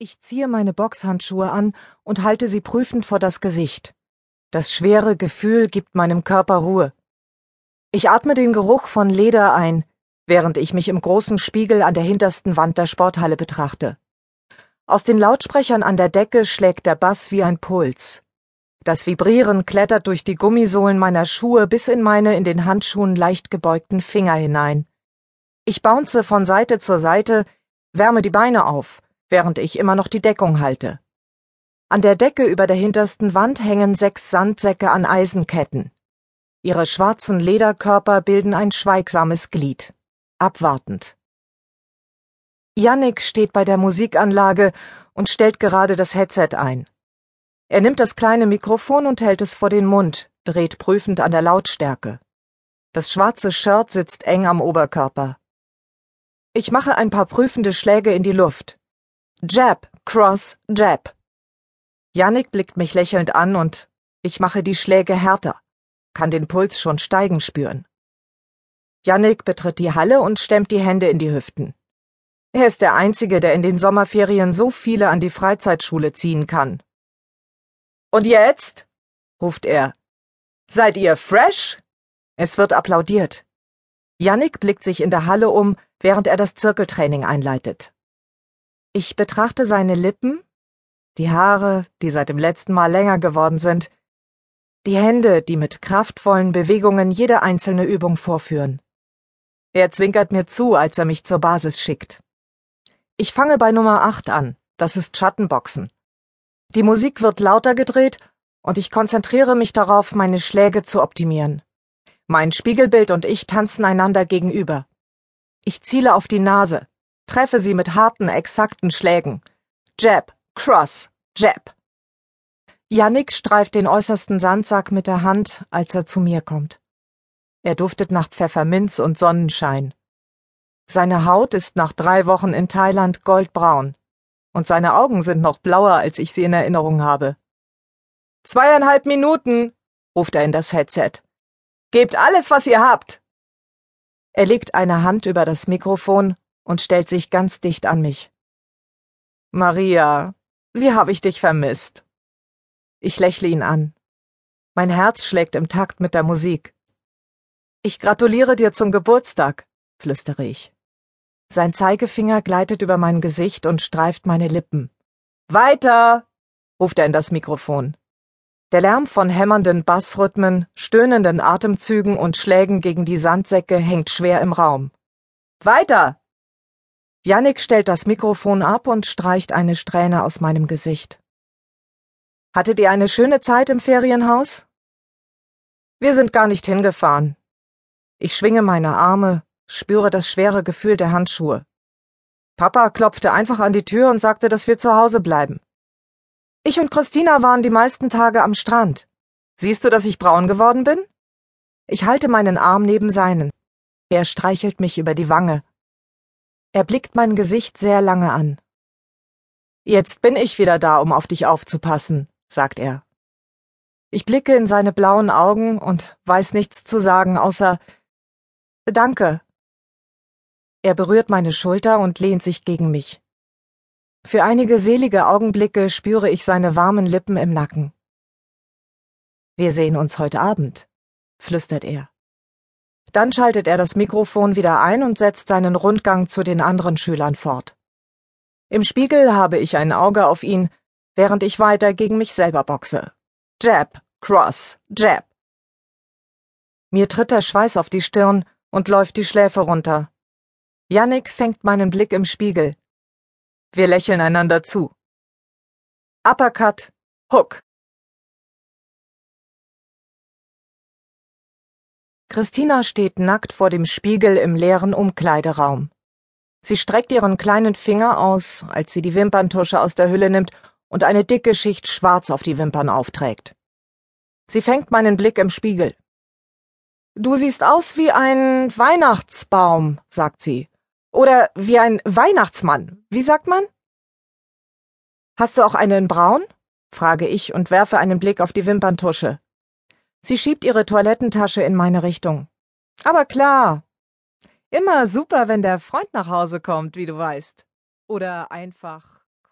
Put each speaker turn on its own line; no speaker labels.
Ich ziehe meine Boxhandschuhe an und halte sie prüfend vor das Gesicht. Das schwere Gefühl gibt meinem Körper Ruhe. Ich atme den Geruch von Leder ein, während ich mich im großen Spiegel an der hintersten Wand der Sporthalle betrachte. Aus den Lautsprechern an der Decke schlägt der Bass wie ein Puls. Das Vibrieren klettert durch die Gummisohlen meiner Schuhe bis in meine in den Handschuhen leicht gebeugten Finger hinein. Ich bounce von Seite zur Seite, wärme die Beine auf während ich immer noch die Deckung halte. An der Decke über der hintersten Wand hängen sechs Sandsäcke an Eisenketten. Ihre schwarzen Lederkörper bilden ein schweigsames Glied. Abwartend. Yannick steht bei der Musikanlage und stellt gerade das Headset ein. Er nimmt das kleine Mikrofon und hält es vor den Mund, dreht prüfend an der Lautstärke. Das schwarze Shirt sitzt eng am Oberkörper. Ich mache ein paar prüfende Schläge in die Luft. Jab, Cross, Jab. Yannick blickt mich lächelnd an und ich mache die Schläge härter, kann den Puls schon steigen spüren. Yannick betritt die Halle und stemmt die Hände in die Hüften. Er ist der Einzige, der in den Sommerferien so viele an die Freizeitschule ziehen kann. Und jetzt? ruft er. Seid ihr fresh? Es wird applaudiert. Yannick blickt sich in der Halle um, während er das Zirkeltraining einleitet. Ich betrachte seine Lippen, die Haare, die seit dem letzten Mal länger geworden sind, die Hände, die mit kraftvollen Bewegungen jede einzelne Übung vorführen. Er zwinkert mir zu, als er mich zur Basis schickt. Ich fange bei Nummer 8 an, das ist Schattenboxen. Die Musik wird lauter gedreht und ich konzentriere mich darauf, meine Schläge zu optimieren. Mein Spiegelbild und ich tanzen einander gegenüber. Ich ziele auf die Nase, Treffe sie mit harten, exakten Schlägen. Jab, Cross, Jab. Yannick streift den äußersten Sandsack mit der Hand, als er zu mir kommt. Er duftet nach Pfefferminz und Sonnenschein. Seine Haut ist nach drei Wochen in Thailand goldbraun. Und seine Augen sind noch blauer, als ich sie in Erinnerung habe. Zweieinhalb Minuten, ruft er in das Headset. Gebt alles, was ihr habt. Er legt eine Hand über das Mikrofon und stellt sich ganz dicht an mich. Maria, wie habe ich dich vermisst? Ich lächle ihn an. Mein Herz schlägt im Takt mit der Musik. Ich gratuliere dir zum Geburtstag, flüstere ich. Sein Zeigefinger gleitet über mein Gesicht und streift meine Lippen. Weiter! ruft er in das Mikrofon. Der Lärm von hämmernden Bassrhythmen, stöhnenden Atemzügen und Schlägen gegen die Sandsäcke hängt schwer im Raum. Weiter! Jannik stellt das Mikrofon ab und streicht eine Strähne aus meinem Gesicht. Hattet ihr eine schöne Zeit im Ferienhaus? Wir sind gar nicht hingefahren. Ich schwinge meine Arme, spüre das schwere Gefühl der Handschuhe. Papa klopfte einfach an die Tür und sagte, dass wir zu Hause bleiben. Ich und Christina waren die meisten Tage am Strand. Siehst du, dass ich braun geworden bin? Ich halte meinen Arm neben seinen. Er streichelt mich über die Wange. Er blickt mein Gesicht sehr lange an. Jetzt bin ich wieder da, um auf dich aufzupassen, sagt er. Ich blicke in seine blauen Augen und weiß nichts zu sagen, außer Danke. Er berührt meine Schulter und lehnt sich gegen mich. Für einige selige Augenblicke spüre ich seine warmen Lippen im Nacken. Wir sehen uns heute Abend, flüstert er. Dann schaltet er das Mikrofon wieder ein und setzt seinen Rundgang zu den anderen Schülern fort. Im Spiegel habe ich ein Auge auf ihn, während ich weiter gegen mich selber boxe. Jab, Cross, Jab. Mir tritt der Schweiß auf die Stirn und läuft die Schläfe runter. Yannick fängt meinen Blick im Spiegel. Wir lächeln einander zu. Uppercut, Hook. Christina steht nackt vor dem Spiegel im leeren Umkleideraum. Sie streckt ihren kleinen Finger aus, als sie die Wimperntusche aus der Hülle nimmt und eine dicke Schicht Schwarz auf die Wimpern aufträgt. Sie fängt meinen Blick im Spiegel. Du siehst aus wie ein Weihnachtsbaum, sagt sie. Oder wie ein Weihnachtsmann. Wie sagt man? Hast du auch einen Braun? frage ich und werfe einen Blick auf die Wimperntusche. Sie schiebt ihre Toilettentasche in meine Richtung. Aber klar. Immer super, wenn der Freund nach Hause kommt, wie du weißt. Oder einfach